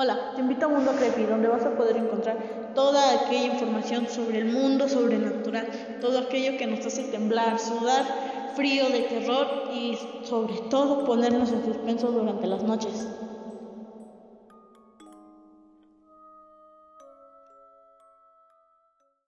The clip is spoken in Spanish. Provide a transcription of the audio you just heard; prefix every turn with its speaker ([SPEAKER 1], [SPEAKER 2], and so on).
[SPEAKER 1] Hola, te invito a Mundo Creepy, donde vas a poder encontrar toda aquella información sobre el mundo sobrenatural, todo aquello que nos hace temblar, sudar, frío de terror y sobre todo ponernos en suspenso durante las noches.